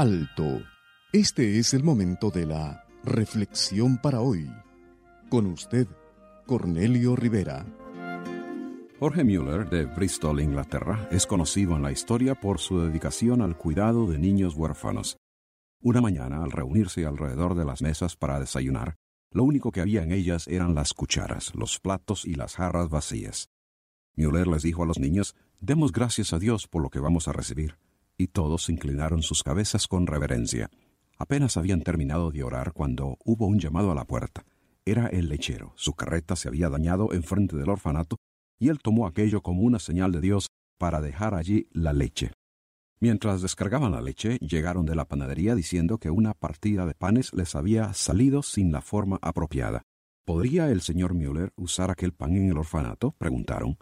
Alto. Este es el momento de la reflexión para hoy. Con usted, Cornelio Rivera. Jorge Mueller, de Bristol, Inglaterra, es conocido en la historia por su dedicación al cuidado de niños huérfanos. Una mañana, al reunirse alrededor de las mesas para desayunar, lo único que había en ellas eran las cucharas, los platos y las jarras vacías. Mueller les dijo a los niños, Demos gracias a Dios por lo que vamos a recibir. Y todos inclinaron sus cabezas con reverencia. Apenas habían terminado de orar cuando hubo un llamado a la puerta. Era el lechero. Su carreta se había dañado enfrente del orfanato y él tomó aquello como una señal de Dios para dejar allí la leche. Mientras descargaban la leche, llegaron de la panadería diciendo que una partida de panes les había salido sin la forma apropiada. ¿Podría el señor Müller usar aquel pan en el orfanato? preguntaron.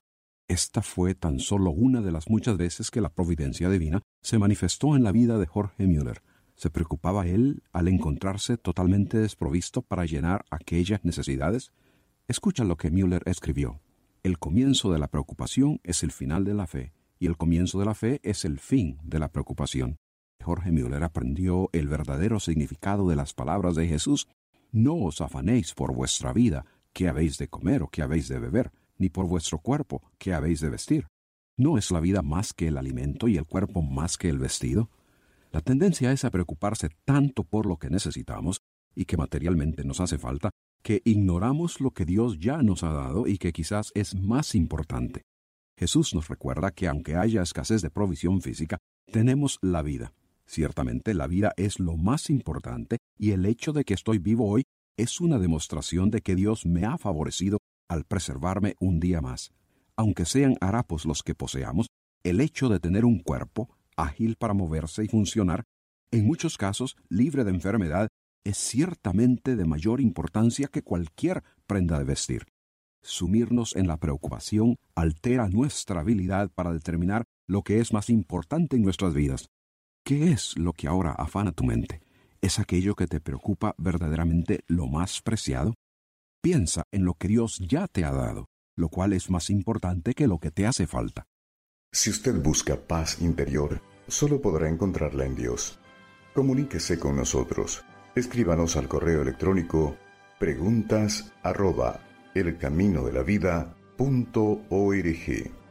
Esta fue tan solo una de las muchas veces que la providencia divina se manifestó en la vida de Jorge Müller. ¿Se preocupaba él al encontrarse totalmente desprovisto para llenar aquellas necesidades? Escucha lo que Müller escribió. El comienzo de la preocupación es el final de la fe y el comienzo de la fe es el fin de la preocupación. Jorge Müller aprendió el verdadero significado de las palabras de Jesús. No os afanéis por vuestra vida, qué habéis de comer o qué habéis de beber, ni por vuestro cuerpo, qué habéis de vestir. ¿No es la vida más que el alimento y el cuerpo más que el vestido? La tendencia es a preocuparse tanto por lo que necesitamos y que materialmente nos hace falta, que ignoramos lo que Dios ya nos ha dado y que quizás es más importante. Jesús nos recuerda que aunque haya escasez de provisión física, tenemos la vida. Ciertamente la vida es lo más importante y el hecho de que estoy vivo hoy es una demostración de que Dios me ha favorecido al preservarme un día más. Aunque sean harapos los que poseamos, el hecho de tener un cuerpo, ágil para moverse y funcionar, en muchos casos libre de enfermedad, es ciertamente de mayor importancia que cualquier prenda de vestir sumirnos en la preocupación altera nuestra habilidad para determinar lo que es más importante en nuestras vidas. ¿Qué es lo que ahora afana tu mente? ¿Es aquello que te preocupa verdaderamente lo más preciado? Piensa en lo que Dios ya te ha dado, lo cual es más importante que lo que te hace falta. Si usted busca paz interior, solo podrá encontrarla en Dios. Comuníquese con nosotros. Escríbanos al correo electrónico preguntas arroba elcaminodelavida.org.